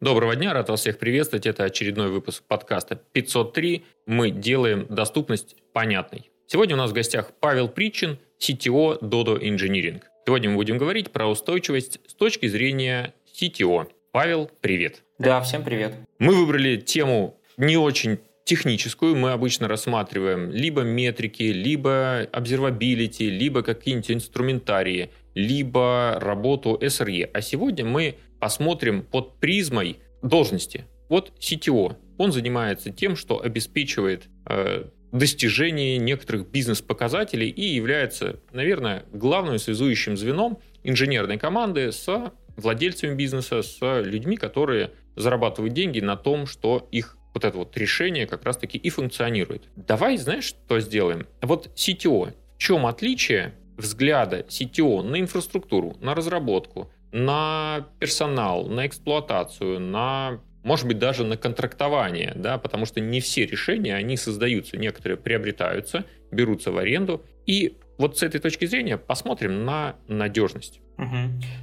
Доброго дня, рад вас всех приветствовать. Это очередной выпуск подкаста 503. Мы делаем доступность понятной. Сегодня у нас в гостях Павел Причин, CTO Dodo Engineering. Сегодня мы будем говорить про устойчивость с точки зрения CTO. Павел, привет. Да, всем привет. Мы выбрали тему не очень техническую мы обычно рассматриваем либо метрики, либо observability, либо какие-нибудь инструментарии, либо работу SRE. А сегодня мы посмотрим под призмой должности. Вот CTO. Он занимается тем, что обеспечивает э, достижение некоторых бизнес-показателей и является, наверное, главным связующим звеном инженерной команды с владельцами бизнеса, с людьми, которые зарабатывают деньги на том, что их вот это вот решение как раз-таки и функционирует. Давай, знаешь, что сделаем? Вот CTO. В чем отличие взгляда CTO на инфраструктуру, на разработку, на персонал, на эксплуатацию, на может быть, даже на контрактование, да, потому что не все решения, они создаются, некоторые приобретаются, берутся в аренду. И вот с этой точки зрения посмотрим на надежность. Угу.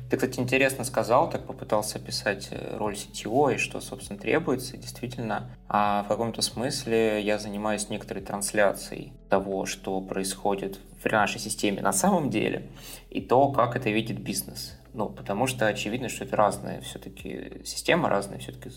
Ты, кстати, интересно сказал, так попытался описать э, роль CTO и что, собственно, требуется. Действительно, а в каком-то смысле я занимаюсь некоторой трансляцией того, что происходит в нашей системе на самом деле, и то, как это видит бизнес. Ну, потому что очевидно, что это разные все-таки системы, разные все-таки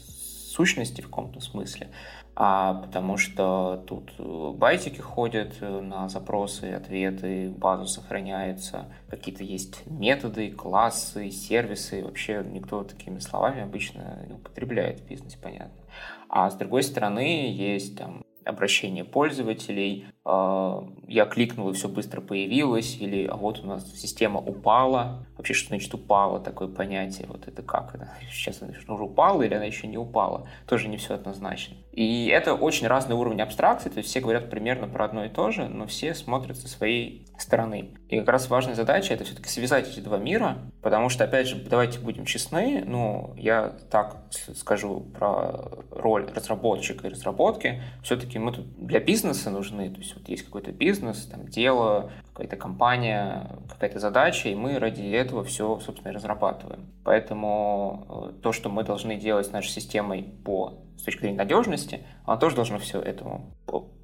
сущности в каком-то смысле а потому что тут э, байтики ходят э, на запросы, ответы, база сохраняется, какие-то есть методы, классы, сервисы. Вообще никто такими словами обычно не употребляет в бизнесе, понятно. А с другой стороны есть там обращение пользователей, я кликнул и все быстро появилось, или а вот у нас система упала. Вообще, что значит упала, такое понятие, вот это как это? Сейчас она уже упала или она еще не упала? Тоже не все однозначно. И это очень разный уровень абстракции, то есть все говорят примерно про одно и то же, но все смотрят со своей стороны. И как раз важная задача это все-таки связать эти два мира, потому что, опять же, давайте будем честны, ну, я так скажу про роль разработчика и разработки, все-таки мы тут для бизнеса нужны, то есть вот есть какой-то бизнес, там дело, какая-то компания, какая-то задача, и мы ради этого все, собственно, разрабатываем. Поэтому э, то, что мы должны делать с нашей системой по с точки зрения надежности, оно тоже должно все этому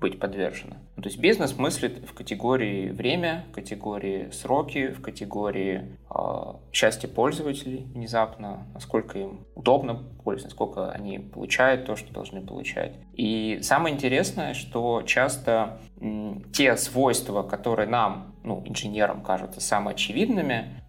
быть подвержено. Ну, то есть бизнес мыслит в категории время, в категории сроки, в категории э, счастья пользователей внезапно, насколько им удобно пользоваться, насколько они получают то, что должны получать. И самое интересное, что часто м, те свойства, которые нам, ну, инженерам, кажутся самыми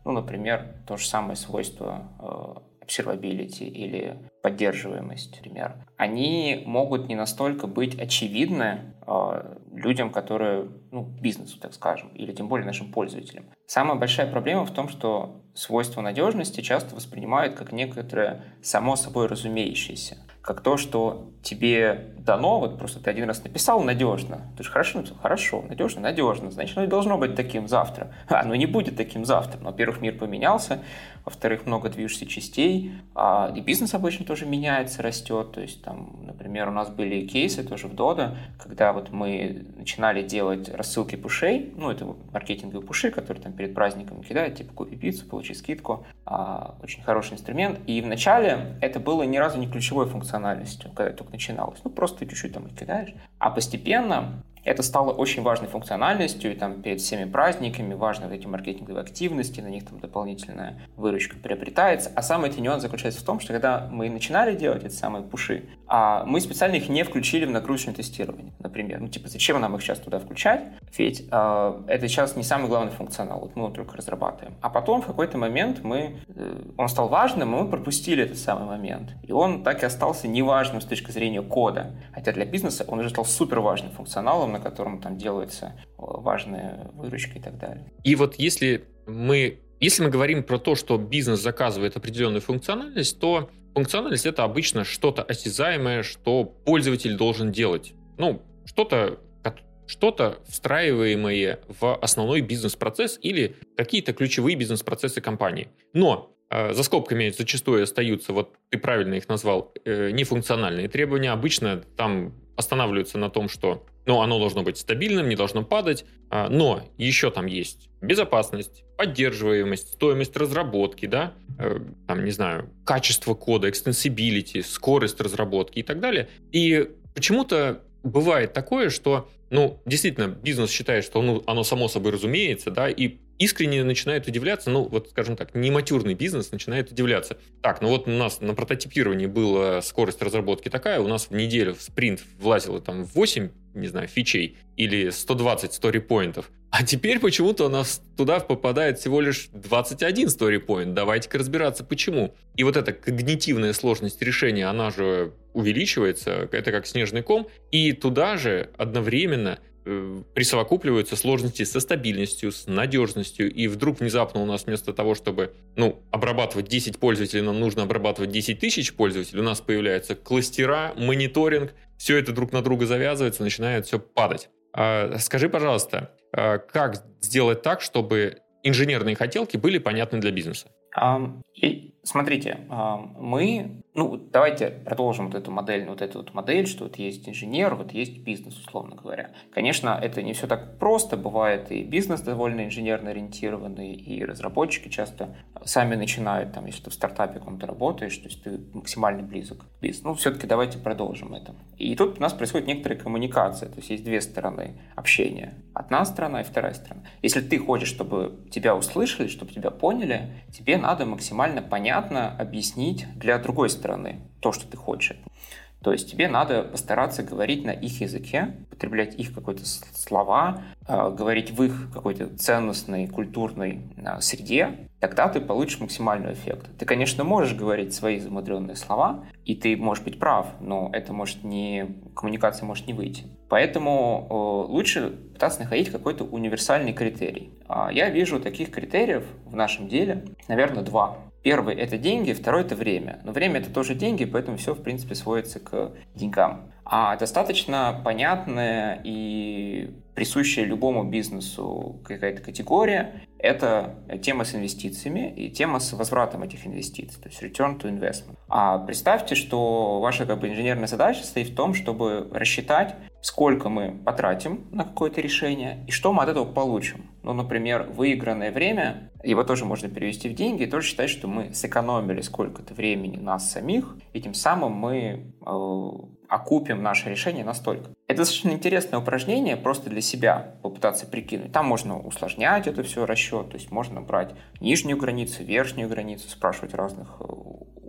ну, например, то же самое свойство э, observability или поддерживаемость, например, они могут не настолько быть очевидны э, людям, которые, ну, бизнесу, так скажем, или тем более нашим пользователям. Самая большая проблема в том, что свойства надежности часто воспринимают как некоторое само собой разумеющееся, как то, что тебе дано, вот просто ты один раз написал надежно, ты же хорошо написал, хорошо, надежно, надежно, значит, оно и должно быть таким завтра. А, оно не будет таким завтра. Но, во-первых, мир поменялся, во-вторых, много движущихся частей, а, и бизнес обычно тоже меняется, растет. То есть, там, например, у нас были кейсы тоже в Dodo, когда вот мы начинали делать рассылки пушей, ну, это маркетинговые пуши, которые там перед праздником кидают, типа, купи пиццу, получи скидку. А, очень хороший инструмент. И вначале это было ни разу не ключевой функциональностью, когда только начиналось. Ну, просто чуть-чуть там кидаешь. А постепенно это стало очень важной функциональностью, и там перед всеми праздниками важны вот эти маркетинговые активности, на них там дополнительная выручка приобретается. А самый эти нюанс заключается в том, что когда мы начинали делать эти самые пуши, а мы специально их не включили в нагрузочное тестирование, например. Ну, типа, зачем нам их сейчас туда включать? Ведь э, это сейчас не самый главный функционал, вот мы его только разрабатываем. А потом в какой-то момент мы, э, он стал важным, и мы пропустили этот самый момент. И он так и остался неважным с точки зрения кода. Хотя для бизнеса он уже стал супер важным функционалом, на котором там делается э, важная выручка и так далее. И вот если мы, если мы говорим про то, что бизнес заказывает определенную функциональность, то функциональность это обычно что-то осязаемое, что пользователь должен делать. Ну, что-то что-то встраиваемое в основной бизнес-процесс или какие-то ключевые бизнес-процессы компании. Но э, за скобками зачастую остаются, вот ты правильно их назвал, э, нефункциональные требования. Обычно там останавливаются на том, что ну, оно должно быть стабильным, не должно падать, а, но еще там есть безопасность, поддерживаемость, стоимость разработки, да, э, там, не знаю, качество кода, extensibility, скорость разработки и так далее. И почему-то бывает такое, что, ну, действительно, бизнес считает, что ну, оно само собой разумеется, да, и искренне начинает удивляться, ну, вот, скажем так, нематюрный бизнес начинает удивляться. Так, ну вот у нас на прототипировании была скорость разработки такая, у нас в неделю в спринт влазило там 8, не знаю, фичей или 120 сторипоинтов, а теперь почему-то у нас туда попадает всего лишь 21 story Давайте-ка разбираться, почему. И вот эта когнитивная сложность решения, она же увеличивается, это как снежный ком, и туда же одновременно присовокупливаются сложности со стабильностью, с надежностью, и вдруг внезапно у нас вместо того, чтобы ну, обрабатывать 10 пользователей, нам нужно обрабатывать 10 тысяч пользователей, у нас появляются кластера, мониторинг, все это друг на друга завязывается, начинает все падать. А, скажи, пожалуйста, а как сделать так, чтобы инженерные хотелки были понятны для бизнеса? И смотрите, мы, ну, давайте продолжим вот эту модель, вот эту вот модель, что вот есть инженер, вот есть бизнес, условно говоря. Конечно, это не все так просто, бывает и бизнес довольно инженерно ориентированный, и разработчики часто сами начинают, там, если ты в стартапе каком-то работаешь, то есть ты максимально близок к бизнесу. Ну, все-таки давайте продолжим это. И тут у нас происходит некоторая коммуникация, то есть есть две стороны общения. Одна сторона и вторая сторона. Если ты хочешь, чтобы тебя услышали, чтобы тебя поняли, тебе надо максимально понятно объяснить для другой стороны то, что ты хочешь. То есть тебе надо постараться говорить на их языке, потреблять их какие-то слова, а, говорить в их какой-то ценностной, культурной а, среде, тогда ты получишь максимальный эффект. Ты, конечно, можешь говорить свои замудренные слова, и ты можешь быть прав, но это может не... коммуникация может не выйти. Поэтому лучше пытаться находить какой-то универсальный критерий. А, я вижу таких критериев в нашем деле, наверное, два. Первый – это деньги, второй – это время. Но время – это тоже деньги, поэтому все, в принципе, сводится к деньгам. А достаточно понятная и присущая любому бизнесу какая-то категория – это тема с инвестициями и тема с возвратом этих инвестиций, то есть return to investment. А представьте, что ваша как бы, инженерная задача стоит в том, чтобы рассчитать, сколько мы потратим на какое-то решение и что мы от этого получим. Ну, например, выигранное время, его тоже можно перевести в деньги и тоже считать, что мы сэкономили сколько-то времени нас самих, и тем самым мы э, окупим наше решение настолько. Это достаточно интересное упражнение просто для себя попытаться прикинуть. Там можно усложнять это все расчет, то есть можно брать нижнюю границу, верхнюю границу, спрашивать разных э,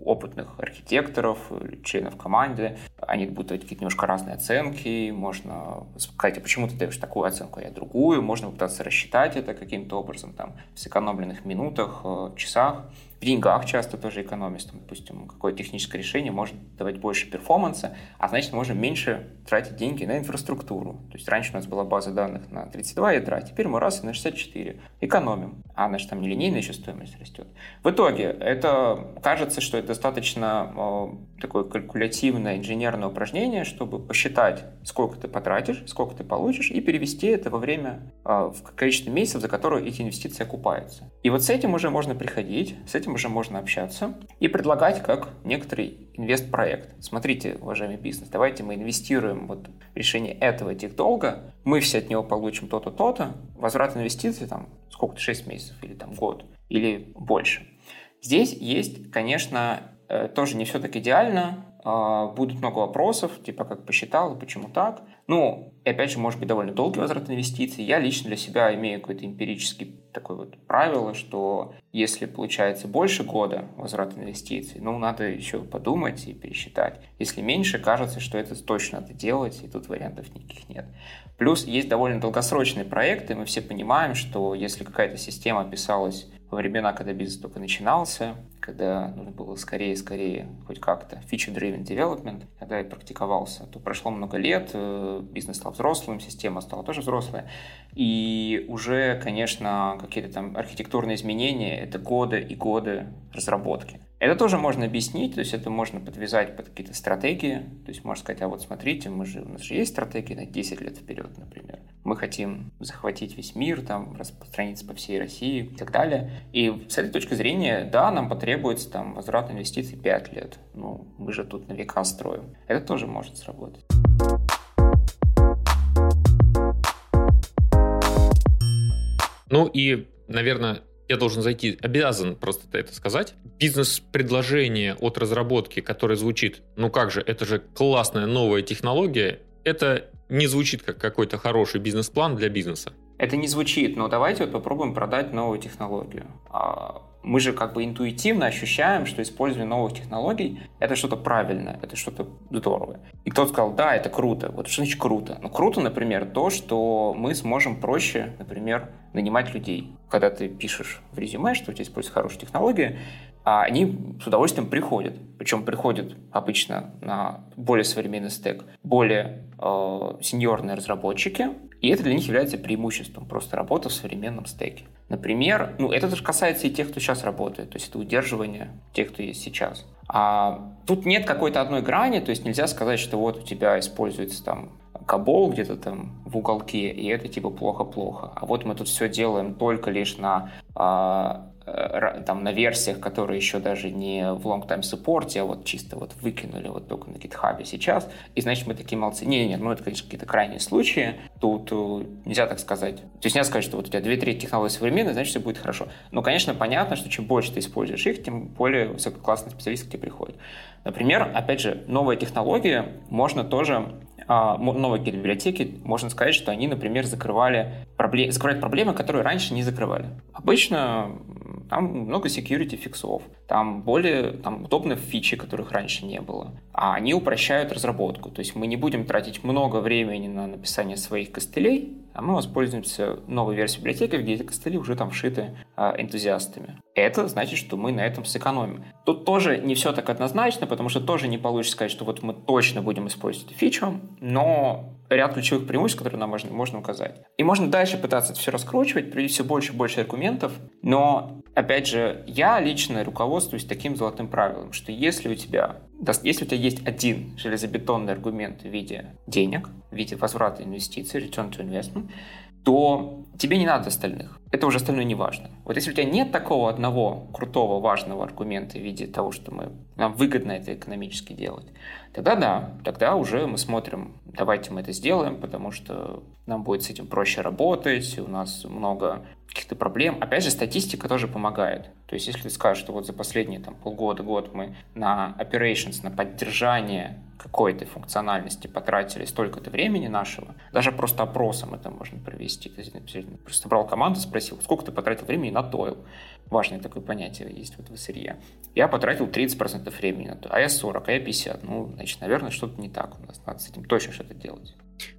опытных архитекторов, членов команды. Они будут давать какие-то немножко разные оценки. Можно сказать, а почему ты даешь такую оценку, а я другую. Можно попытаться рассчитать это каким-то образом там, в сэкономленных минутах, э, часах. Деньгах часто тоже экономится. Допустим, какое техническое решение может давать больше перформанса, а значит, можно меньше тратить деньги на инфраструктуру. То есть раньше у нас была база данных на 32 ядра, теперь мы раз и на 64. Экономим. А значит, там нелинейная еще стоимость растет. В итоге, это кажется, что это достаточно э, такое калькулятивное инженерное упражнение, чтобы посчитать, сколько ты потратишь, сколько ты получишь, и перевести это во время, э, в количество месяцев, за которые эти инвестиции окупаются. И вот с этим уже можно приходить, с этим уже можно общаться и предлагать как некоторый инвест-проект. Смотрите, уважаемый бизнес, давайте мы инвестируем вот в решение этого этих долга, мы все от него получим то-то, то-то, возврат инвестиций там сколько-то 6 месяцев или там год или больше. Здесь есть, конечно, э, тоже не все так идеально, будут много вопросов, типа как посчитал, почему так. Ну, и опять же, может быть довольно долгий возврат инвестиций. Я лично для себя имею какое-то эмпирический такое вот правило, что если получается больше года возврат инвестиций, ну, надо еще подумать и пересчитать. Если меньше, кажется, что это точно надо делать, и тут вариантов никаких нет. Плюс есть довольно долгосрочные проекты, мы все понимаем, что если какая-то система писалась во времена, когда бизнес только начинался, когда нужно было скорее-скорее хоть как-то feature-driven development, когда я практиковался, то прошло много лет, э, бизнес стал взрослым, система стала тоже взрослая, и уже, конечно, какие-то там архитектурные изменения — это годы и годы разработки. Это тоже можно объяснить, то есть это можно подвязать под какие-то стратегии. То есть можно сказать, а вот смотрите, мы же, у нас же есть стратегия на 10 лет вперед, например мы хотим захватить весь мир, там, распространиться по всей России и так далее. И с этой точки зрения, да, нам потребуется там возврат инвестиций 5 лет. Ну, мы же тут на века строим. Это тоже может сработать. Ну и, наверное, я должен зайти, обязан просто это сказать. Бизнес-предложение от разработки, которое звучит, ну как же, это же классная новая технология, это не звучит как какой-то хороший бизнес-план для бизнеса. Это не звучит, но давайте вот попробуем продать новую технологию. А, мы же как бы интуитивно ощущаем, что использование новых технологий — это что-то правильное, это что-то здоровое. И кто-то сказал, да, это круто. Вот что значит круто? Ну, круто, например, то, что мы сможем проще, например, нанимать людей. Когда ты пишешь в резюме, что у тебя используется хорошая технология, они с удовольствием приходят. Причем приходят обычно на более современный стек, более э, сеньорные разработчики, и это для них является преимуществом, просто работа в современном стеке. Например, ну это же касается и тех, кто сейчас работает, то есть это удерживание тех, кто есть сейчас. А тут нет какой-то одной грани, то есть нельзя сказать, что вот у тебя используется там кабол где-то там в уголке, и это типа плохо-плохо. А вот мы тут все делаем только лишь на а, там на версиях, которые еще даже не в long-time support, а вот чисто вот выкинули вот только на GitHub сейчас, и значит мы такие молодцы. Не, нет, ну это, конечно, какие-то крайние случаи, тут э, нельзя так сказать. То есть нельзя сказать, что вот у тебя две трети технологий современные, значит все будет хорошо. Но, конечно, понятно, что чем больше ты используешь их, тем более высококлассный специалист к тебе приходит. Например, опять же, новая технология можно тоже а, новые какие-то библиотеки, можно сказать, что они, например, закрывали проблем, проблемы, которые раньше не закрывали. Обычно там много security фиксов, там более там, удобные фичи, которых раньше не было. А они упрощают разработку. То есть мы не будем тратить много времени на написание своих костылей, а мы воспользуемся новой версией библиотеки, где эти костыли уже там вшиты а, энтузиастами. Это значит, что мы на этом сэкономим. Тут тоже не все так однозначно, потому что тоже не получится сказать, что вот мы точно будем использовать эту фичу, но ряд ключевых преимуществ, которые нам можно, можно указать. И можно дальше пытаться это все раскручивать, привести все больше и больше аргументов, но, опять же, я лично руководствуюсь таким золотым правилом, что если у тебя, если у тебя есть один железобетонный аргумент в виде денег, в виде возврата инвестиций, return to investment, то тебе не надо остальных. Это уже остальное не важно. Вот если у тебя нет такого одного крутого, важного аргумента в виде того, что мы, нам выгодно это экономически делать, тогда да, тогда уже мы смотрим, давайте мы это сделаем, потому что нам будет с этим проще работать, у нас много каких-то проблем. Опять же, статистика тоже помогает. То есть, если ты скажешь, что вот за последние там, полгода, год мы на operations, на поддержание какой-то функциональности потратили столько-то времени нашего, даже просто опросом это можно провести. То есть, просто брал команду, спросил, сколько ты потратил времени на тойл. Важное такое понятие есть вот в сырье. Я потратил 30% времени на то, а я 40, а я 50. Ну, значит, наверное, что-то не так у нас. Надо с этим точно что-то делать.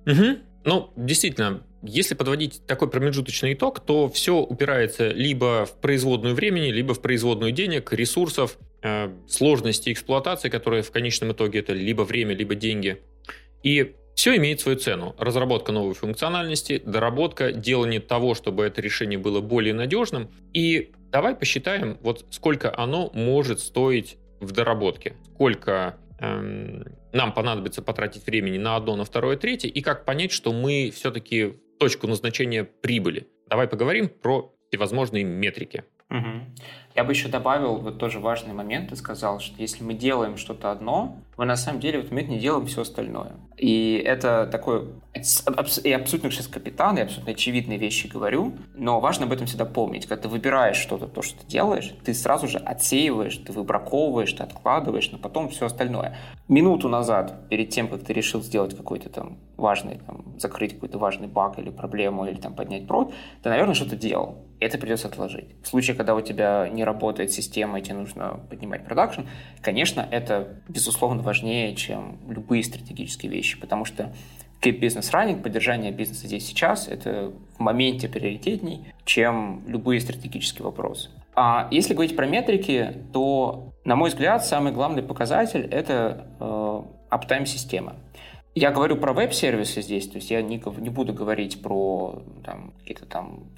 Угу. Ну, действительно, если подводить такой промежуточный итог, то все упирается либо в производную времени, либо в производную денег, ресурсов, э, сложности эксплуатации, которые в конечном итоге это либо время, либо деньги. И все имеет свою цену. Разработка новой функциональности, доработка, делание того, чтобы это решение было более надежным. И давай посчитаем, вот сколько оно может стоить в доработке. Сколько эм, нам понадобится потратить времени на одно, на второе, третье, и как понять, что мы все-таки точку назначения прибыли. Давай поговорим про всевозможные метрики. Угу. Я бы еще добавил вот тоже важный момент и сказал, что если мы делаем что-то одно, мы на самом деле в этот момент не делаем все остальное. И это такой... Я абсолютно сейчас капитан, я абсолютно очевидные вещи говорю, но важно об этом всегда помнить. Когда ты выбираешь что-то, то, что ты делаешь, ты сразу же отсеиваешь, ты выбраковываешь, ты откладываешь, но потом все остальное. Минуту назад, перед тем, как ты решил сделать какой-то там важный, там, закрыть какой-то важный баг или проблему, или там поднять прод, ты, наверное, что-то делал. Это придется отложить. В случае, когда у тебя не работает система, и тебе нужно поднимать продакшн, конечно, это, безусловно, важнее, чем любые стратегические вещи, потому что keep business running, поддержание бизнеса здесь сейчас, это в моменте приоритетней, чем любые стратегические вопросы. А если говорить про метрики, то, на мой взгляд, самый главный показатель — это э, системы. Я говорю про веб-сервисы здесь, то есть я не, не буду говорить про там, какие-то там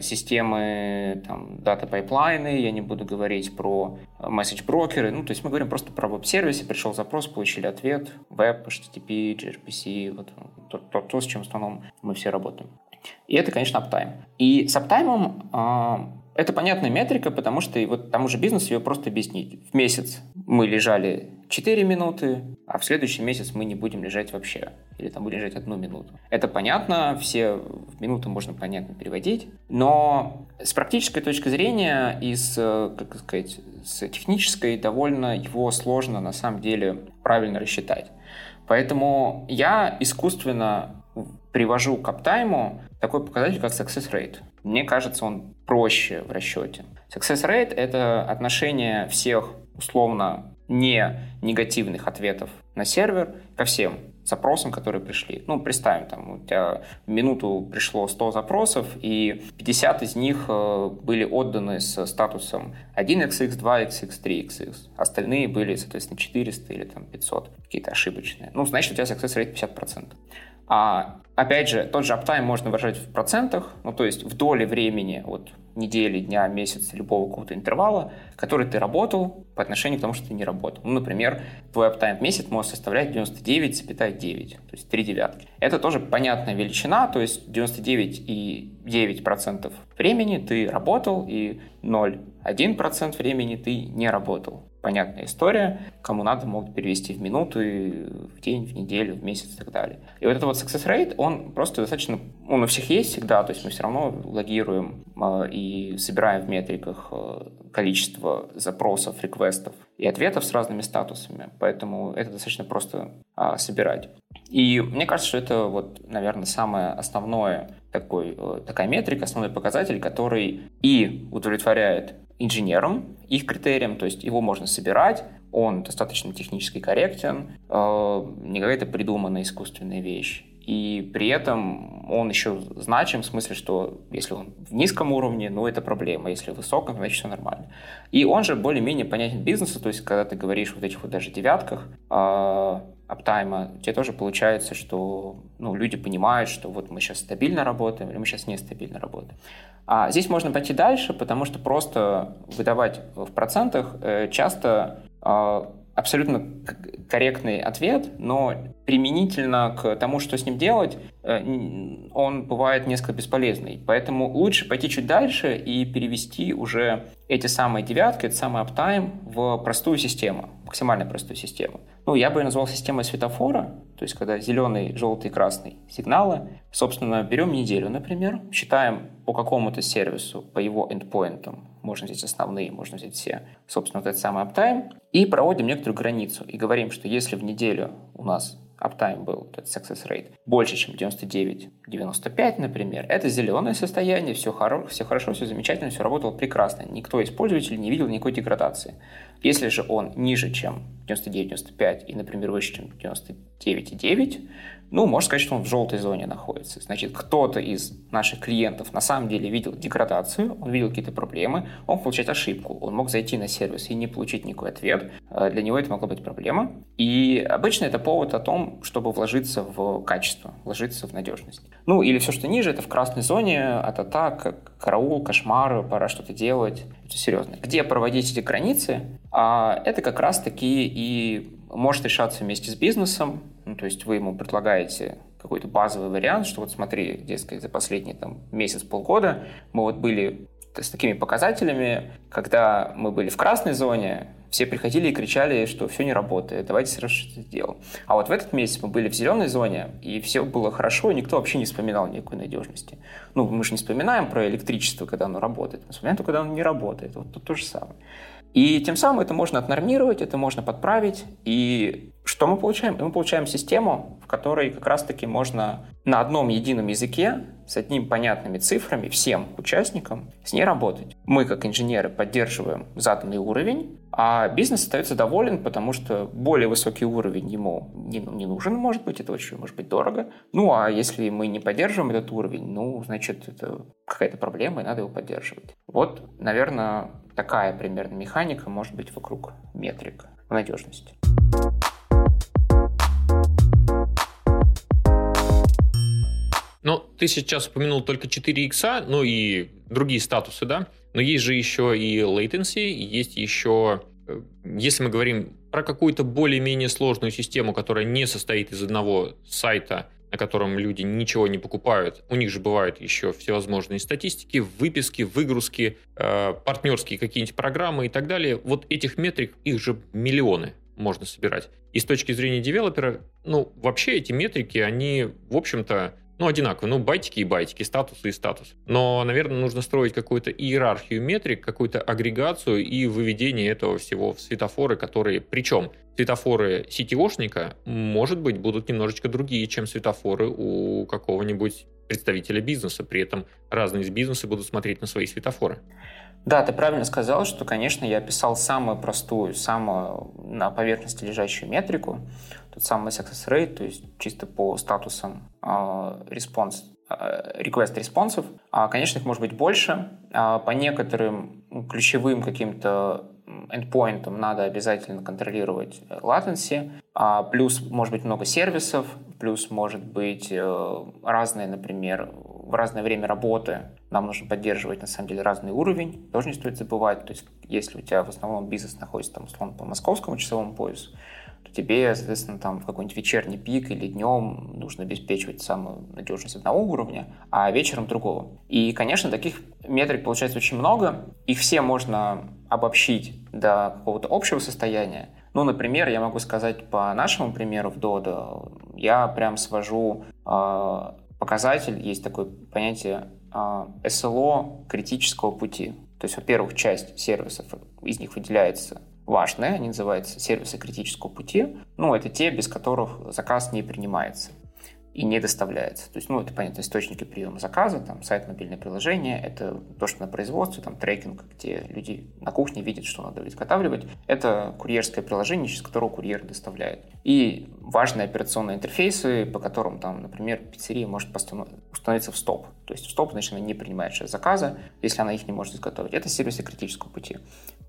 системы, там, data-pipeline ы, я не буду говорить про message-broker ы, ну, то есть мы говорим просто про веб-сервисы, пришел запрос, получили ответ, веб, HTTP, gRPC, вот то, то, то, с чем в основном мы все работаем. И это, конечно, uptime. И с uptime ом э, это понятная метрика, потому что и вот тому же бизнесу ее просто объяснить. В месяц мы лежали 4 минуты, а в следующий месяц мы не будем лежать вообще. Или там будем лежать одну минуту. Это понятно, все в минуту можно понятно переводить. Но с практической точки зрения и с, как сказать, с технической довольно его сложно на самом деле правильно рассчитать. Поэтому я искусственно привожу к аптайму такой показатель, как success rate. Мне кажется, он проще в расчете. Success rate — это отношение всех условно не негативных ответов на сервер ко всем запросам, которые пришли. Ну, представим, там у тебя в минуту пришло 100 запросов, и 50 из них э, были отданы с статусом 1xx, 2xx, 3xx. Остальные были, соответственно, 400 или там 500, какие-то ошибочные. Ну, значит, у тебя success rate 50%. А опять же, тот же uptime можно выражать в процентах, ну то есть в доле времени от недели, дня, месяца, любого какого-то интервала, который ты работал по отношению к тому, что ты не работал. Ну, например, твой uptime в месяц может составлять 99,9, то есть 3 девятки. Это тоже понятная величина, то есть 99,9% времени ты работал и 0,1% времени ты не работал понятная история. Кому надо, могут перевести в минуты, в день, в неделю, в месяц и так далее. И вот этот вот success rate, он просто достаточно, он у всех есть всегда, то есть мы все равно логируем э, и собираем в метриках э, количество запросов, реквестов и ответов с разными статусами, поэтому это достаточно просто э, собирать. И мне кажется, что это вот, наверное, самое основное такой, такая метрика, основной показатель, который и удовлетворяет инженерам, их критериям, то есть его можно собирать, он достаточно технически корректен, э, не какая-то придуманная искусственная вещь. И при этом он еще значим в смысле, что если он в низком уровне, ну это проблема, если в высоком, значит все нормально. И он же более-менее понятен бизнесу, то есть когда ты говоришь вот этих вот даже девятках, э, аптайма, тебе тоже получается, что ну, люди понимают, что вот мы сейчас стабильно работаем или мы сейчас нестабильно работаем. А здесь можно пойти дальше, потому что просто выдавать в процентах э, часто а, абсолютно корректный ответ, но применительно к тому, что с ним делать, э, он бывает несколько бесполезный. Поэтому лучше пойти чуть дальше и перевести уже эти самые девятки, этот самый uptime в простую систему, максимально простую систему. Ну, я бы ее назвал системой светофора, то есть когда зеленый, желтый, красный сигналы. Собственно, берем неделю, например, считаем по какому-то сервису, по его эндпоинтам, можно взять основные, можно взять все, собственно, вот этот самый uptime, и проводим некоторую границу, и говорим, что если в неделю у нас uptime был, этот success rate, больше, чем 99-95, например, это зеленое состояние, все, хоро все хорошо, все замечательно, все работало прекрасно. Никто из пользователей не видел никакой деградации. Если же он ниже, чем 99-95 и, например, выше, чем 99,9, ну, можно сказать, что он в желтой зоне находится. Значит, кто-то из наших клиентов на самом деле видел деградацию, он видел какие-то проблемы, он мог получать ошибку, он мог зайти на сервис и не получить никакой ответ. Э, для него это могла быть проблема. И обычно это повод о том, чтобы вложиться в качество, вложиться в надежность. Ну, или все, что ниже, это в красной зоне от атак, караул, кошмар, пора что-то делать. Это серьезно. Где проводить эти границы? А это как раз-таки и может решаться вместе с бизнесом, ну, то есть вы ему предлагаете какой-то базовый вариант, что вот смотри, дескать, за последний там, месяц-полгода мы вот были с такими показателями, когда мы были в красной зоне, все приходили и кричали, что все не работает, давайте сразу что-то сделаем. А вот в этот месяц мы были в зеленой зоне, и все было хорошо, и никто вообще не вспоминал никакой надежности. Ну, мы же не вспоминаем про электричество, когда оно работает, мы вспоминаем только, когда оно не работает. Вот тут то же самое. И тем самым это можно отнормировать, это можно подправить. И что мы получаем? Мы получаем систему, в которой как раз-таки можно на одном едином языке с одним понятными цифрами всем участникам с ней работать. Мы, как инженеры, поддерживаем заданный уровень, а бизнес остается доволен, потому что более высокий уровень ему не, не нужен, может быть, это очень может быть дорого. Ну, а если мы не поддерживаем этот уровень, ну, значит, это какая-то проблема, и надо его поддерживать. Вот, наверное, такая примерно механика может быть вокруг метрик надежности. Ты сейчас упомянул только 4 икса, ну и другие статусы, да? Но есть же еще и latency, есть еще, э, если мы говорим про какую-то более-менее сложную систему, которая не состоит из одного сайта, на котором люди ничего не покупают. У них же бывают еще всевозможные статистики, выписки, выгрузки, э, партнерские какие-нибудь программы и так далее. Вот этих метрик, их же миллионы. можно собирать. И с точки зрения девелопера, ну, вообще эти метрики, они, в общем-то, ну, одинаково. Ну, байтики и байтики, статусы и статус. Но, наверное, нужно строить какую-то иерархию метрик, какую-то агрегацию и выведение этого всего в светофоры, которые... Причем светофоры CTO-шника, может быть, будут немножечко другие, чем светофоры у какого-нибудь представителя бизнеса. При этом разные из бизнеса будут смотреть на свои светофоры. Да, ты правильно сказал, что, конечно, я писал самую простую, самую на поверхности лежащую метрику, тот самый success rate, то есть чисто по статусам response, request респонсов. Конечно, их может быть больше. А по некоторым ключевым каким-то endpoint надо обязательно контролировать latency, а плюс может быть много сервисов, плюс может быть э, разные, например, в разное время работы нам нужно поддерживать, на самом деле, разный уровень, тоже не стоит забывать. То есть, если у тебя в основном бизнес находится, там, условно, по московскому часовому поясу, тебе, соответственно, там в какой-нибудь вечерний пик или днем нужно обеспечивать самую надежность одного уровня, а вечером другого. И, конечно, таких метрик получается очень много. Их все можно обобщить до какого-то общего состояния. Ну, например, я могу сказать по нашему примеру в Dodo, я прям свожу э, показатель, есть такое понятие а, SLO критического пути. То есть, во-первых, часть сервисов, из них выделяется важная, они называются сервисы критического пути. Ну, это те, без которых заказ не принимается и не доставляется. То есть, ну, это, понятно, источники приема заказа, там, сайт, мобильное приложение, это то, что на производстве, там, трекинг, где люди на кухне видят, что надо изготавливать. Это курьерское приложение, через которое курьер доставляет. И важные операционные интерфейсы, по которым, там, например, пиццерия может установиться в стоп. То есть в стоп, значит, она не принимает заказа, если она их не может изготовить. Это сервисы критического пути.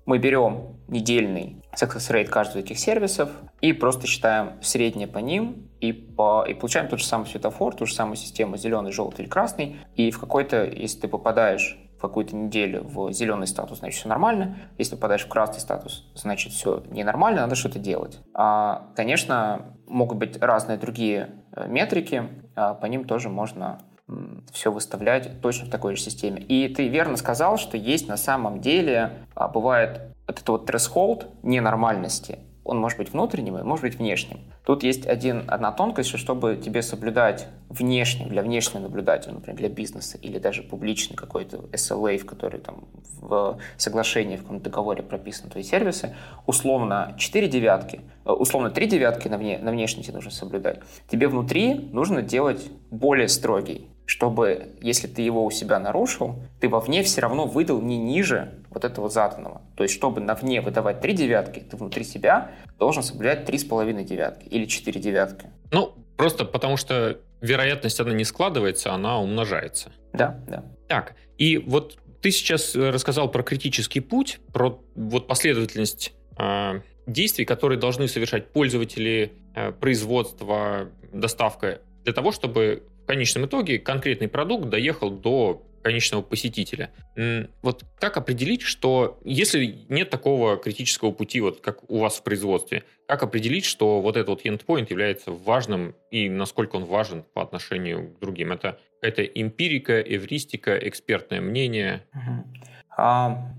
Мы берем недельный success rate каждого из этих сервисов и просто считаем среднее по ним и, по, и получаем тот же самый светофор, ту же самую систему зеленый, желтый или красный. И в какой-то, если ты попадаешь в какую-то неделю в зеленый статус, значит, все нормально. Если попадаешь в красный статус, значит, все ненормально, надо что-то делать. А, конечно, могут быть разные другие э, метрики, а по ним тоже можно все выставлять точно в такой же системе. И ты верно сказал, что есть на самом деле, а, бывает вот это вот threshold ненормальности, он может быть внутренним и может быть внешним. Тут есть один, одна тонкость, что чтобы тебе соблюдать внешним, для внешнего наблюдателя, например, для бизнеса или даже публичный какой-то SLA, в который там в соглашении, в каком-то договоре прописаны твои сервисы, условно 4 девятки, э, условно 3 девятки на, вне, на внешнем тебе нужно соблюдать. Тебе внутри нужно делать более строгий чтобы, если ты его у себя нарушил, ты вовне все равно выдал не ниже вот этого заданного. То есть, чтобы на вне выдавать три девятки, ты внутри себя должен соблюдать три с половиной девятки или четыре девятки. Ну, просто потому что вероятность, она не складывается, она умножается. Да, да. Так, и вот ты сейчас рассказал про критический путь, про вот последовательность э, действий, которые должны совершать пользователи, э, производство, доставка, для того, чтобы конечном итоге конкретный продукт доехал до конечного посетителя. Вот как определить, что если нет такого критического пути, вот как у вас в производстве, как определить, что вот этот вот endpoint является важным и насколько он важен по отношению к другим? Это какая-то эмпирика, эвристика, экспертное мнение? Угу.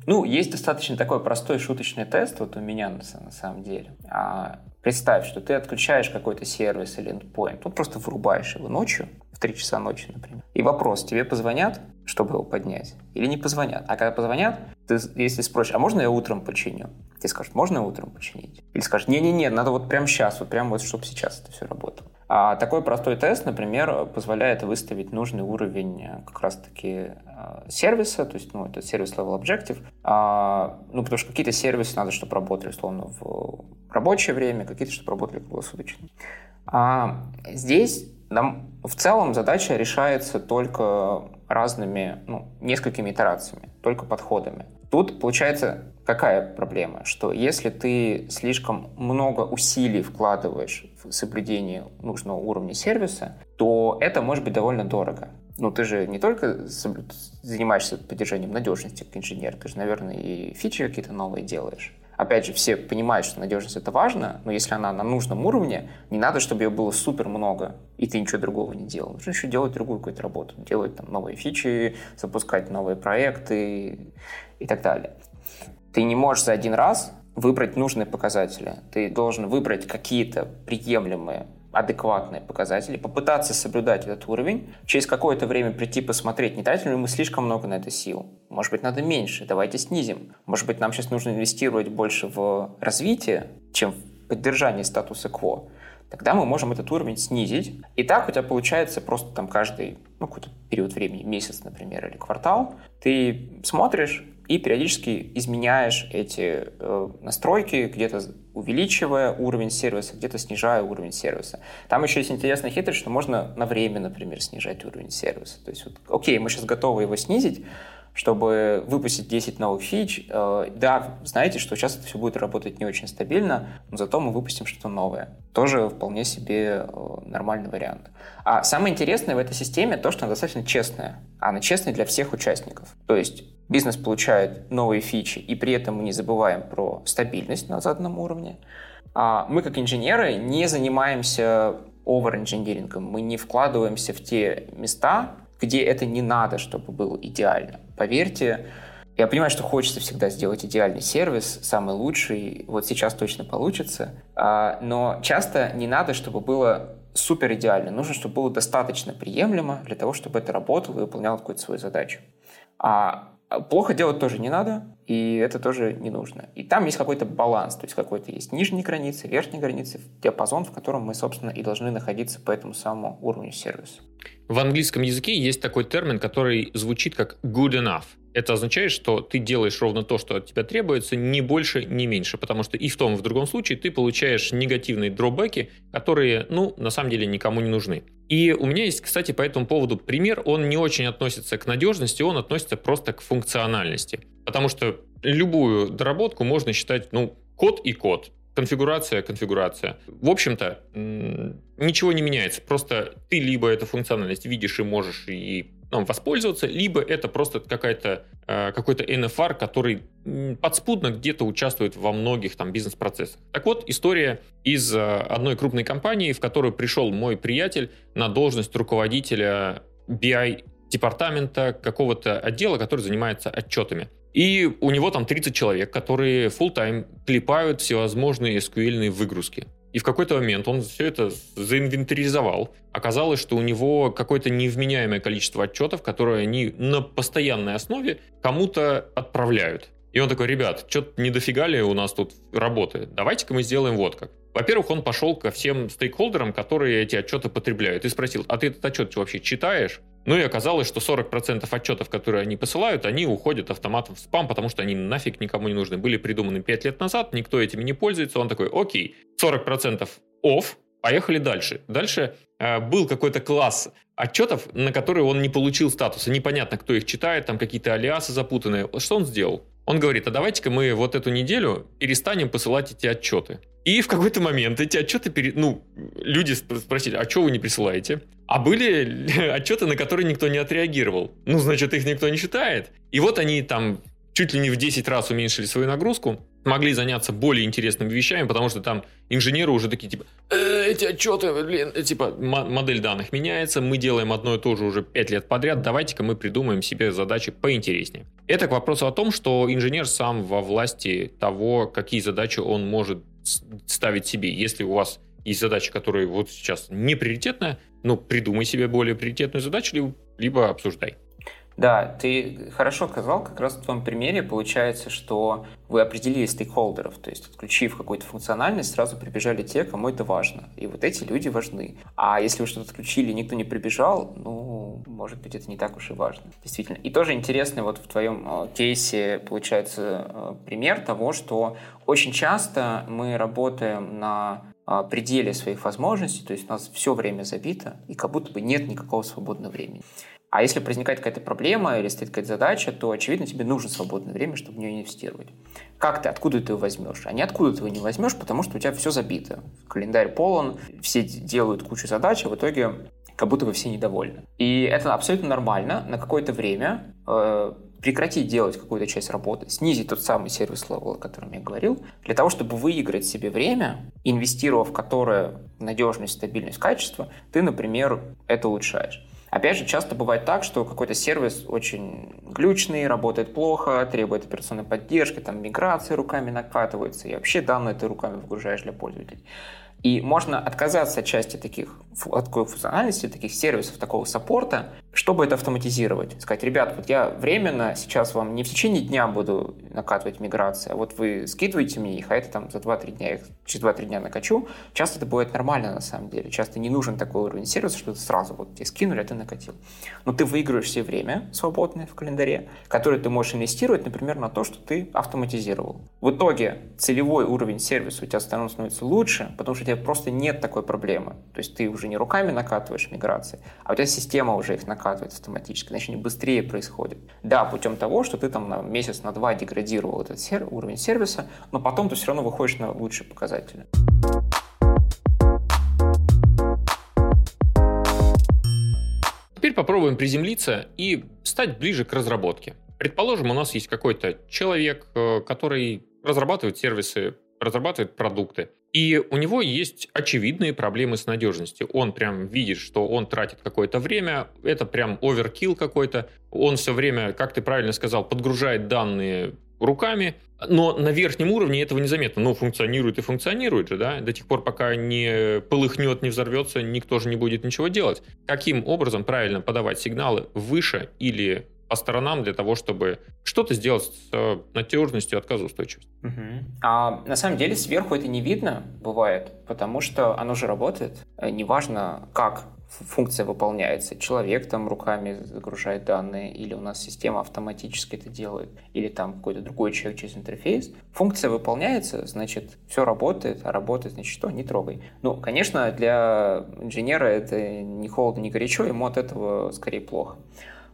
Ну, есть достаточно такой простой шуточный тест вот у меня на, на самом деле. А, представь, что ты отключаешь какой-то сервис или endpoint, ну просто вырубаешь его ночью, в 3 часа ночи, например. И вопрос, тебе позвонят, чтобы его поднять, или не позвонят? А когда позвонят, ты, если спросишь, а можно я утром починю? Тебе скажут, можно утром починить? Или скажут, не-не-не, надо вот прямо сейчас, вот прямо вот, чтобы сейчас это все работало. А такой простой тест, например, позволяет выставить нужный уровень э, как раз-таки э, сервиса, то есть, ну, это сервис level objective, а, ну, потому что какие-то сервисы надо, чтобы работали, условно, в рабочее время, какие-то, чтобы работали круглосуточно. А здесь нам в целом задача решается только разными, ну, несколькими итерациями, только подходами. Тут получается какая проблема? Что если ты слишком много усилий вкладываешь в соблюдение нужного уровня сервиса, то это может быть довольно дорого. Ну, ты же не только занимаешься поддержанием надежности как инженер, ты же, наверное, и фичи какие-то новые делаешь опять же, все понимают, что надежность это важно, но если она на нужном уровне, не надо, чтобы ее было супер много, и ты ничего другого не делал. Нужно еще делать другую какую-то работу, делать там новые фичи, запускать новые проекты и так далее. Ты не можешь за один раз выбрать нужные показатели. Ты должен выбрать какие-то приемлемые адекватные показатели, попытаться соблюдать этот уровень, через какое-то время прийти посмотреть, не тратим ли мы слишком много на это сил. Может быть, надо меньше, давайте снизим. Может быть, нам сейчас нужно инвестировать больше в развитие, чем в поддержание статуса кво. Тогда мы можем этот уровень снизить. И так у тебя получается просто там каждый ну, какой-то период времени, месяц, например, или квартал, ты смотришь, и периодически изменяешь эти э, настройки, где-то увеличивая уровень сервиса, где-то снижая уровень сервиса. Там еще есть интересная хитрость, что можно на время, например, снижать уровень сервиса. То есть, вот, окей, мы сейчас готовы его снизить, чтобы выпустить 10 новых фич. Э, да, знаете, что сейчас это все будет работать не очень стабильно, но зато мы выпустим что-то новое. Тоже вполне себе э, нормальный вариант. А самое интересное в этой системе то, что она достаточно честная. Она честная для всех участников. То есть бизнес получает новые фичи, и при этом мы не забываем про стабильность на заданном уровне. А мы, как инженеры, не занимаемся овер-инженерингом, мы не вкладываемся в те места, где это не надо, чтобы было идеально. Поверьте, я понимаю, что хочется всегда сделать идеальный сервис, самый лучший, вот сейчас точно получится, а, но часто не надо, чтобы было супер идеально. Нужно, чтобы было достаточно приемлемо для того, чтобы это работало и выполняло какую-то свою задачу. А Плохо делать тоже не надо, и это тоже не нужно. И там есть какой-то баланс, то есть какой-то есть нижней границы, верхней границы, диапазон, в котором мы, собственно, и должны находиться по этому самому уровню сервиса. В английском языке есть такой термин, который звучит как good enough. Это означает, что ты делаешь ровно то, что от тебя требуется, ни больше, ни меньше, потому что и в том, и в другом случае ты получаешь негативные дробеки, которые, ну, на самом деле никому не нужны. И у меня есть, кстати, по этому поводу пример. Он не очень относится к надежности, он относится просто к функциональности. Потому что любую доработку можно считать, ну, код и код. Конфигурация, конфигурация. В общем-то, ничего не меняется. Просто ты либо эту функциональность видишь и можешь и ну, воспользоваться, либо это просто какая-то, э, какой-то NFR, который подспудно где-то участвует во многих там бизнес-процессах. Так вот, история из э, одной крупной компании, в которую пришел мой приятель на должность руководителя BI департамента какого-то отдела, который занимается отчетами. И у него там 30 человек, которые full time клепают всевозможные SQL выгрузки. И в какой-то момент он все это заинвентаризовал. Оказалось, что у него какое-то невменяемое количество отчетов, которые они на постоянной основе кому-то отправляют. И он такой, ребят, что-то не дофига ли у нас тут работает? Давайте-ка мы сделаем вот как. Во-первых, он пошел ко всем стейкхолдерам, которые эти отчеты потребляют, и спросил, а ты этот отчет вообще читаешь? Ну и оказалось, что 40% отчетов, которые они посылают, они уходят автоматом в спам, потому что они нафиг никому не нужны. Были придуманы 5 лет назад, никто этими не пользуется. Он такой, окей, 40% off, поехали дальше. Дальше э, был какой-то класс отчетов, на которые он не получил статуса. Непонятно, кто их читает, там какие-то алиасы запутанные. Что он сделал? Он говорит, а давайте-ка мы вот эту неделю перестанем посылать эти отчеты. И в какой-то момент эти отчеты, пере... ну, люди спросили, а что вы не присылаете? А были отчеты, на которые никто не отреагировал. Ну, значит, их никто не считает. И вот они там чуть ли не в 10 раз уменьшили свою нагрузку, могли заняться более интересными вещами, потому что там инженеры уже такие, типа, э, эти отчеты, блин, э, типа, модель данных меняется, мы делаем одно и то же уже 5 лет подряд, давайте-ка мы придумаем себе задачи поинтереснее. Это к вопросу о том, что инженер сам во власти того, какие задачи он может ставить себе. Если у вас есть задача, которая вот сейчас не приоритетная, ну, придумай себе более приоритетную задачу, либо, либо обсуждай. Да, ты хорошо сказал, как раз в твоем примере получается, что вы определили стейкхолдеров, то есть отключив какую-то функциональность, сразу прибежали те, кому это важно. И вот эти люди важны. А если вы что-то отключили, никто не прибежал, ну, может быть, это не так уж и важно. Действительно. И тоже интересный вот в твоем э, кейсе получается э, пример того, что очень часто мы работаем на э, пределе своих возможностей, то есть у нас все время забито, и как будто бы нет никакого свободного времени. А если возникает какая-то проблема или стоит какая-то задача, то, очевидно, тебе нужно свободное время, чтобы в нее инвестировать. Как ты, откуда ты его возьмешь? А ниоткуда ты его не возьмешь, потому что у тебя все забито. Календарь полон, все делают кучу задач, а в итоге как будто бы все недовольны. И это абсолютно нормально на какое-то время э, прекратить делать какую-то часть работы, снизить тот самый service level, о котором я говорил, для того, чтобы выиграть себе время, инвестировав которое надежность, стабильность, качество, ты, например, это улучшаешь. Опять же, часто бывает так, что какой-то сервис очень глючный, работает плохо, требует операционной поддержки, там миграции руками накатываются, и вообще данные ты руками выгружаешь для пользователей. И можно отказаться от части таких, от такой функциональности, таких сервисов, такого саппорта, чтобы это автоматизировать. Сказать, ребят, вот я временно сейчас вам не в течение дня буду накатывать миграции, а вот вы скидываете мне их, а это там за 2-3 дня, их через 2-3 дня накачу. Часто это бывает нормально на самом деле. Часто не нужен такой уровень сервиса, что ты сразу вот тебе скинули, а ты накатил. Но ты выигрываешь себе время свободное в календаре, которое ты можешь инвестировать, например, на то, что ты автоматизировал. В итоге целевой уровень сервиса у тебя становится лучше, потому что тебя просто нет такой проблемы. То есть ты уже не руками накатываешь миграции, а у тебя система уже их накатывает накатывает автоматически, значит, они быстрее происходят. Да, путем того, что ты там на месяц, на два деградировал этот сер- уровень сервиса, но потом ты все равно выходишь на лучшие показатели. Теперь попробуем приземлиться и стать ближе к разработке. Предположим, у нас есть какой-то человек, э, который разрабатывает сервисы, разрабатывает продукты. И у него есть очевидные проблемы с надежностью. Он прям видит, что он тратит какое-то время, это прям оверкил какой-то. Он все время, как ты правильно сказал, подгружает данные руками, но на верхнем уровне этого незаметно. Ну, функционирует и функционирует же, да? До тех пор, пока не полыхнет, не взорвется, никто же не будет ничего делать. Каким образом правильно подавать сигналы выше или по сторонам для того, чтобы что-то сделать с э, надежностью, отказоустойчивостью. Угу. А на самом деле сверху это не видно, бывает, потому что оно же работает. Э, неважно, как функция выполняется. Человек там руками загружает данные, или у нас система автоматически это делает, или там какой-то другой человек через интерфейс. Функция выполняется, значит, все работает, а работает, значит, что? Не трогай. Ну, конечно, для инженера это не холодно, не горячо, ему от этого скорее плохо.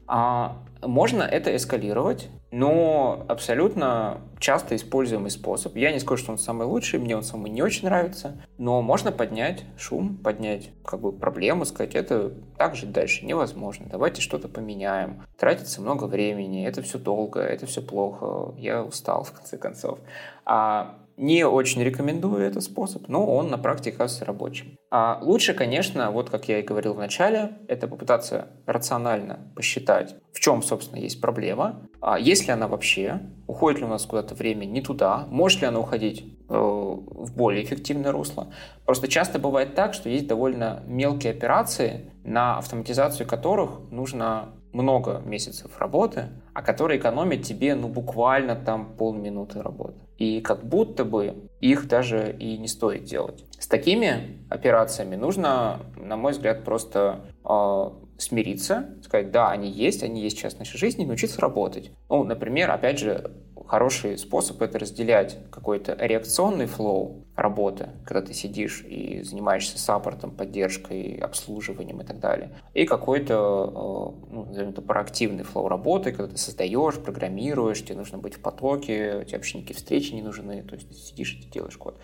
А можно это эскалировать, но абсолютно часто используемый способ. Я не скажу, что он самый лучший, мне он самый не очень нравится, но можно поднять шум, поднять как бы проблему, сказать, это так жить дальше невозможно, давайте что-то поменяем. Тратится много времени, это все долго, это все плохо, я устал в конце концов. А не очень рекомендую этот способ, но он на практике оказывается рабочим. А лучше, конечно, вот как я и говорил в начале, это попытаться рационально посчитать, в чем, собственно, есть проблема, а есть ли она вообще, уходит ли у нас куда-то время не туда, может ли она уходить э, в более эффективное русло. Просто часто бывает так, что есть довольно мелкие операции, на автоматизацию которых нужно много месяцев работы, а которые экономят тебе ну буквально там полминуты работы. И как будто бы их даже и не стоит делать. С такими операциями нужно, на мой взгляд, просто э, смириться, сказать, да, они есть, они есть сейчас в нашей жизни, научиться работать. Ну, например, опять же, хороший способ это разделять какой-то реакционный flow работы, когда ты сидишь и занимаешься support ом, поддержкой, обслуживанием и так далее, и какой-то, э, ну, проактивный flow работы, когда ты создаешь, программируешь, тебе нужно быть в потоке, тебе вообще никакие встречи не нужны, то есть ты сидишь и делаешь код.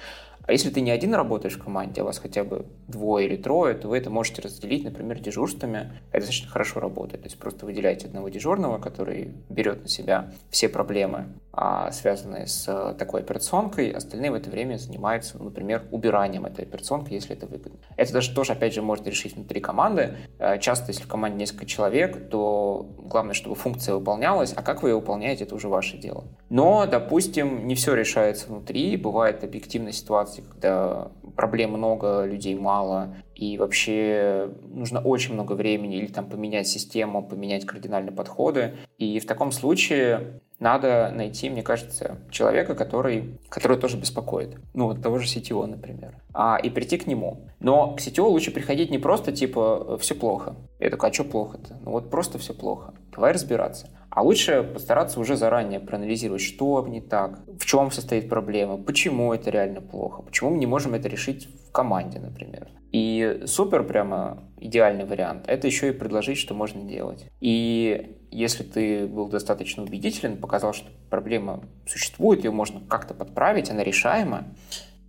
А если ты не один работаешь в команде, а у вас хотя бы двое или трое, то вы это можете разделить, например, дежурствами. Это достаточно хорошо работает. То есть просто выделяете одного дежурного, который берет на себя все проблемы, а, связанные с такой операционкой. Остальные в это время занимаются, ну, например, убиранием этой операционки, если это выгодно. Это даже тоже, опять же, можно решить внутри команды. А, часто, если в команде несколько человек, то главное, чтобы функция выполнялась, а как вы ее выполняете, это уже ваше дело. Но, допустим, не все решается внутри. Бывает объективная ситуация, ситуации, когда проблем много, людей мало, и вообще нужно очень много времени или там поменять систему, поменять кардинальные подходы. И в таком случае надо найти, мне кажется, человека, который, который тоже беспокоит. Ну, вот того же CTO, например. А, и прийти к нему. Но к CTO лучше приходить не просто типа «все плохо». Я такой, а что плохо-то? Ну вот просто все плохо. Давай разбираться. А лучше постараться уже заранее проанализировать, что не так, в чем состоит проблема, почему это реально плохо, почему мы не можем это решить в команде, например. И супер прямо идеальный вариант – это еще и предложить, что можно делать. И если ты был достаточно убедителен, показал, что проблема существует, ее можно как-то подправить, она решаема,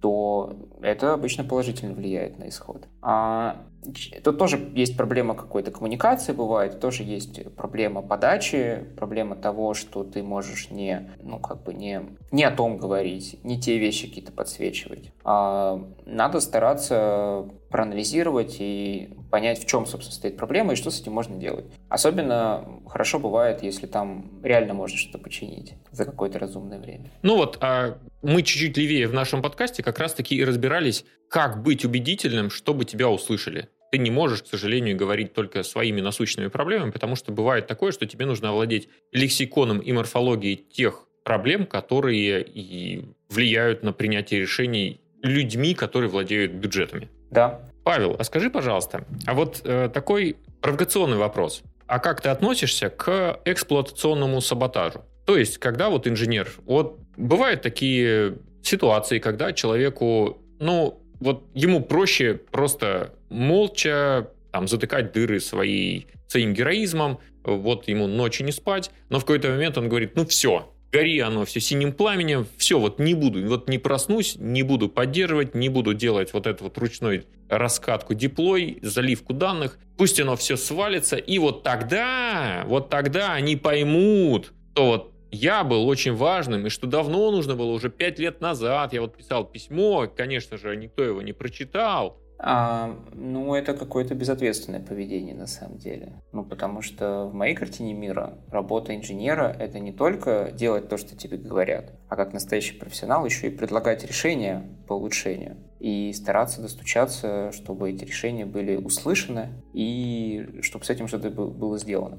то это обычно положительно влияет на исход. А Тут тоже есть проблема какой-то коммуникации бывает, тоже есть проблема подачи, проблема того, что ты можешь не, ну, как бы не, не о том говорить, не те вещи какие-то подсвечивать. А надо стараться проанализировать и понять, в чем, собственно, стоит проблема и что с этим можно делать. Особенно хорошо бывает, если там реально можно что-то починить за какое-то разумное время. Ну вот, а мы чуть-чуть левее в нашем подкасте как раз-таки и разбирались, как быть убедительным, чтобы тебя услышали ты не можешь, к сожалению, говорить только своими насущными проблемами, потому что бывает такое, что тебе нужно овладеть лексиконом и морфологией тех проблем, которые и влияют на принятие решений людьми, которые владеют бюджетами. Да. Павел, а скажи, пожалуйста, а вот э, такой провокационный вопрос. А как ты относишься к эксплуатационному саботажу? То есть, когда вот инженер, вот бывают такие ситуации, когда человеку, ну, вот ему проще просто молча там, затыкать дыры своей, своим героизмом, вот ему ночи не спать, но в какой-то момент он говорит, ну все, гори оно все синим пламенем, все, вот не буду, вот не проснусь, не буду поддерживать, не буду делать вот эту вот ручной раскатку диплой, заливку данных, пусть оно все свалится, и вот тогда, вот тогда они поймут, что вот я был очень важным, и что давно нужно было, уже пять лет назад, я вот писал письмо, конечно же, никто его не прочитал. А, ну, это какое-то безответственное поведение на самом деле. Ну, потому что в моей картине мира работа инженера — это не только делать то, что тебе говорят, а как настоящий профессионал еще и предлагать решения по улучшению и стараться достучаться, чтобы эти решения были услышаны и чтобы с этим что-то было сделано.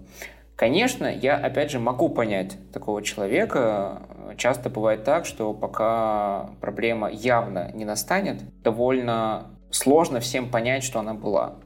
Конечно, я, опять же, могу понять такого человека. Часто бывает так, что пока проблема явно не настанет, довольно сложно всем понять, что она была.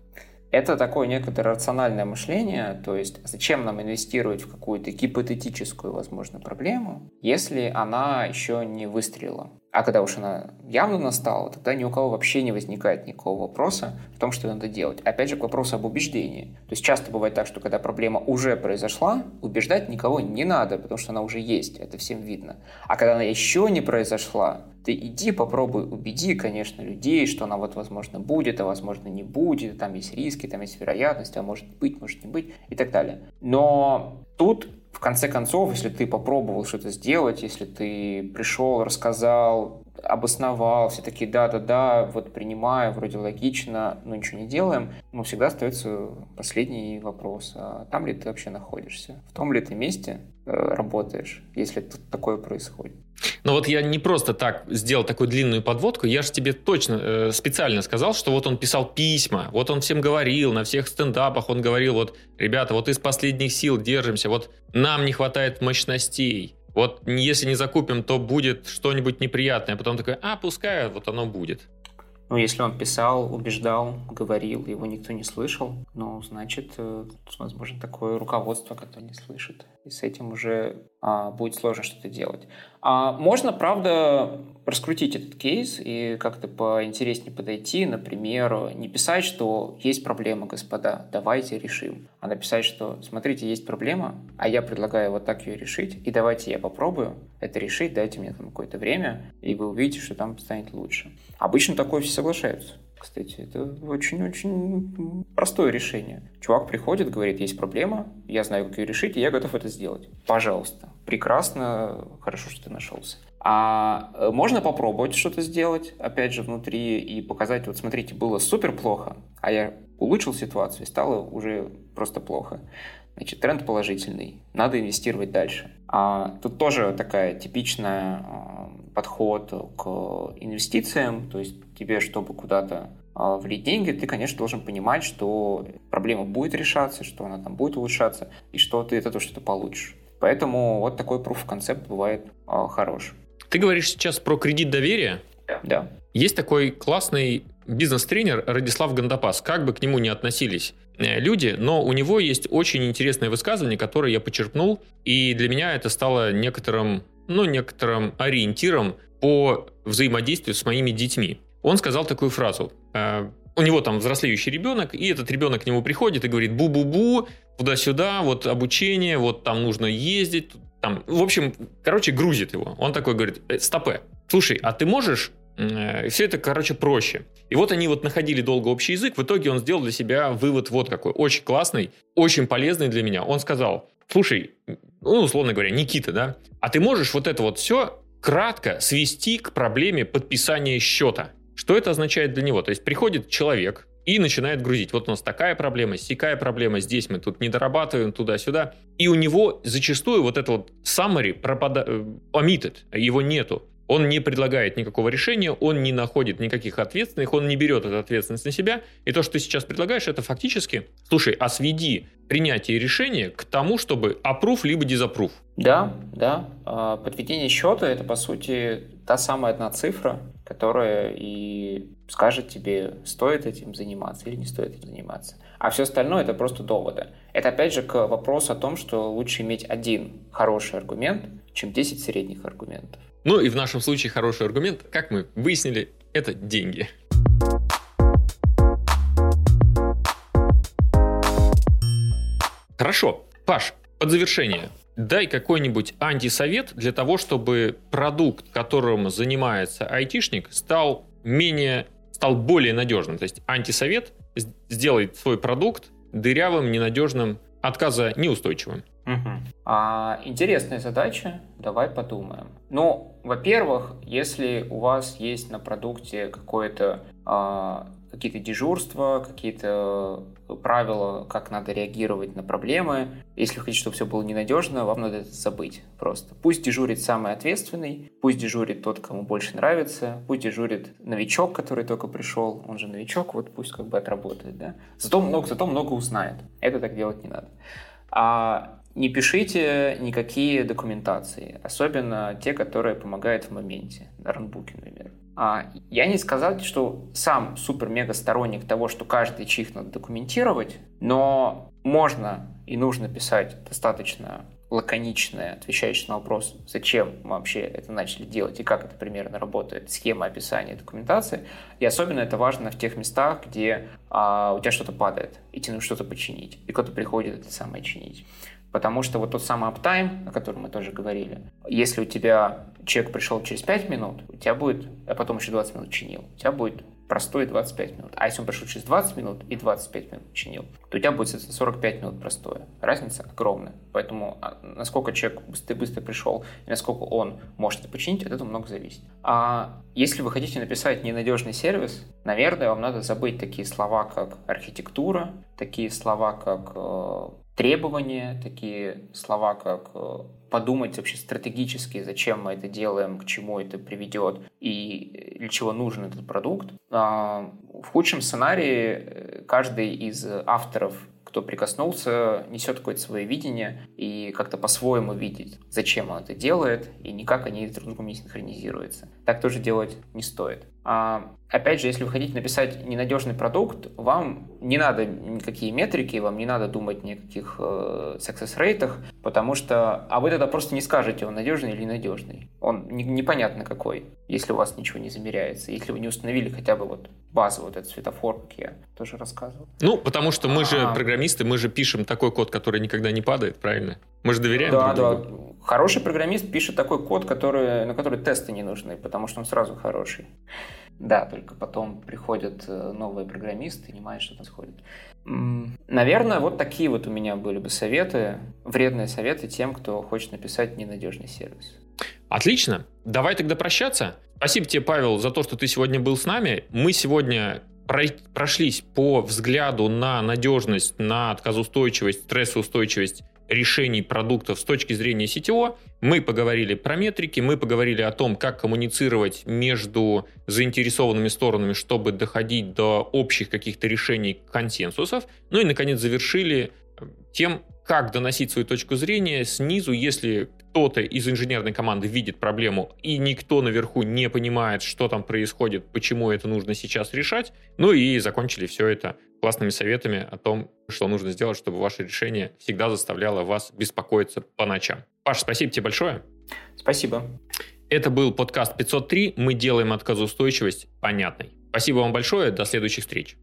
Это такое некоторое рациональное мышление, то есть зачем нам инвестировать в какую-то гипотетическую, возможно, проблему, если она еще не выстрелила. А когда уж она явно настала, тогда ни у кого вообще не возникает никакого вопроса в том, что надо делать. Опять же, к вопросу об убеждении. То есть часто бывает так, что когда проблема уже произошла, убеждать никого не надо, потому что она уже есть, это всем видно. А когда она еще не произошла, ты иди попробуй убеди, конечно, людей, что она вот, возможно, будет, а возможно, не будет, там есть риски, там есть вероятность, а может быть, может не быть и так далее. Но тут в конце концов, если ты попробовал что-то сделать, если ты пришел, рассказал, обосновал, все такие да-да-да, вот принимаю, вроде логично, но ничего не делаем, но всегда остается последний вопрос, а там ли ты вообще находишься? В том ли ты месте э, работаешь, если тут такое происходит? Но вот я не просто так сделал такую длинную подводку, я же тебе точно э, специально сказал, что вот он писал письма, вот он всем говорил, на всех стендапах он говорил, вот, ребята, вот из последних сил держимся, вот нам не хватает мощностей, вот если не закупим, то будет что-нибудь неприятное, а потом такой, а, пускай, вот оно будет. Ну, если он писал, убеждал, говорил, его никто не слышал, ну, значит, э, возможно, такое руководство, которое не слышит. И с этим уже а, будет сложно что-то делать. А можно, правда, раскрутить этот кейс и как-то поинтереснее подойти. Например, не писать, что есть проблема, господа, давайте решим. А написать, что смотрите, есть проблема, а я предлагаю вот так ее решить, и давайте я попробую это решить, дайте мне там какое-то время, и вы увидите, что там станет лучше. Обычно такое все соглашаются. Кстати, это очень-очень простое решение. Чувак приходит, говорит, есть проблема, я знаю, как ее решить, и я готов это сделать. Пожалуйста. Прекрасно, хорошо, что ты нашелся. А э, можно попробовать что-то сделать, опять же, внутри и показать, вот смотрите, было супер плохо, а я улучшил ситуацию и стало уже просто плохо. Значит, тренд положительный, надо инвестировать дальше. А тут тоже такая типичная а, подход к инвестициям, то есть тебе, чтобы куда-то а, влить деньги, ты, конечно, должен понимать, что проблема будет решаться, что она там будет улучшаться, и что ты от этого что-то получишь. Поэтому вот такой proof концепт бывает а, хорош. Ты говоришь сейчас про кредит доверия? Да. Есть такой классный бизнес-тренер Радислав Гандапас. Как бы к нему ни относились э, люди, но у него есть очень интересное высказывание, которое я почерпнул, и для меня это стало некоторым ну, некоторым ориентиром по взаимодействию с моими детьми. Он сказал такую фразу. Э, у него там взрослеющий ребенок, и этот ребенок к нему приходит и говорит бу-бу-бу, туда-сюда, вот обучение, вот там нужно ездить. Там, в общем, короче, грузит его. Он такой говорит, «Э, стопе, слушай, а ты можешь э, все это, короче, проще. И вот они вот находили долго общий язык. В итоге он сделал для себя вывод вот какой. Очень классный, очень полезный для меня. Он сказал, слушай, ну, условно говоря, Никита, да, а ты можешь вот это вот все кратко свести к проблеме подписания счета. Что это означает для него? То есть приходит человек, и начинает грузить. Вот у нас такая проблема, сякая проблема, здесь мы тут не дорабатываем, туда-сюда. И у него зачастую вот это вот summary пропада... Э, его нету. Он не предлагает никакого решения, он не находит никаких ответственных, он не берет эту ответственность на себя. И то, что ты сейчас предлагаешь, это фактически, слушай, а сведи принятие решения к тому, чтобы approve либо disapprove. Да, да. А, подведение счета – это, по сути, та самая одна цифра, которая и скажет тебе, стоит этим заниматься или не стоит этим заниматься. А все остальное – это просто доводы. Это, опять же, к вопросу о том, что лучше иметь один хороший аргумент, чем 10 средних аргументов. Ну и в нашем случае хороший аргумент, как мы выяснили, это деньги. Хорошо. Паш, под завершение, дай какой-нибудь антисовет для того, чтобы продукт, которым занимается айтишник, стал менее, стал более надежным. То есть антисовет сделает свой продукт дырявым, ненадежным, отказа неустойчивым. Угу. А, интересная задача, давай подумаем. Ну, во-первых, если у вас есть на продукте какое-то а, какие-то дежурства, какие-то правила, как надо реагировать на проблемы. Если хотите, чтобы все было ненадежно, вам надо это забыть просто. Пусть дежурит самый ответственный, пусть дежурит тот, кому больше нравится, пусть дежурит новичок, который только пришел, он же новичок, вот пусть как бы отработает, да. Зато много, зато много узнает. Это так делать не надо. А не пишите никакие документации, особенно те, которые помогают в моменте, на ранбуке, например. А, я не сказал, что сам супер-мега сторонник того, что каждый чих надо документировать, но можно и нужно писать достаточно лаконичное, отвечающее на вопрос, зачем мы вообще это начали делать и как это примерно работает, схема описания документации. И особенно это важно в тех местах, где а, у тебя что-то падает, и тебе нужно что-то починить, и кто-то приходит это самое чинить. Потому что вот тот самый аптайм, о котором мы тоже говорили, если у тебя человек пришел через 5 минут, у тебя будет, а потом еще 20 минут чинил, у тебя будет простой 25 минут. А если он пришел через 20 минут и 25 минут чинил, то у тебя будет, соответственно, 45 минут простое. Разница огромная. Поэтому а, насколько человек быстро-быстро пришел и насколько он может это починить, от этого много зависит. А если вы хотите написать ненадежный сервис, наверное, вам надо забыть такие слова, как архитектура, такие слова, как э, требования, такие слова, как э, подумать вообще стратегически, зачем мы это делаем, к чему это приведет и для чего нужен этот продукт. А, в худшем сценарии э, каждый из авторов кто прикоснулся, несет какое-то свое видение и как-то по-своему видит, зачем он это делает, и никак они друг с другом не синхронизируются. Так тоже делать не стоит. А, опять же, если вы хотите написать ненадежный продукт, вам не надо никакие метрики, вам не надо думать ни о каких э, success рейтах, потому что, а вы тогда просто не скажете, он надежный или ненадежный. Он не, непонятно какой, если у вас ничего не замеряется, если вы не установили хотя бы вот базу, вот этот светофор, как я тоже рассказывал. Ну, потому что мы же а, программисты, мы же пишем такой код, который никогда не падает, правильно? Мы же доверяем да, друг другу. Да, Хороший программист пишет такой код, который, на который тесты не нужны, потому что он сразу хороший. Да, только потом приходят э, новые программисты и понимают, что происходит. Наверное, вот такие вот у меня были бы советы, вредные советы тем, кто хочет написать ненадежный сервис. Отлично. Давай тогда прощаться. Спасибо тебе, Павел, за то, что ты сегодня был с нами. Мы сегодня прошлись по взгляду на надежность, на отказоустойчивость, стрессоустойчивость решений продуктов с точки зрения CTO. Мы поговорили про метрики, мы поговорили о том, как коммуницировать между заинтересованными сторонами, чтобы доходить до общих каких-то решений консенсусов. Ну и, наконец, завершили э, тем, как доносить свою точку зрения снизу, если кто-то из инженерной команды видит проблему, и никто наверху не понимает, что там происходит, почему это нужно сейчас решать. Ну и закончили все это классными советами о том, что нужно сделать, чтобы ваше решение всегда заставляло вас беспокоиться по ночам. Паш, спасибо тебе большое. Спасибо. Это был подкаст 503. Мы делаем отказоустойчивость понятной. Спасибо вам большое. До следующих встреч.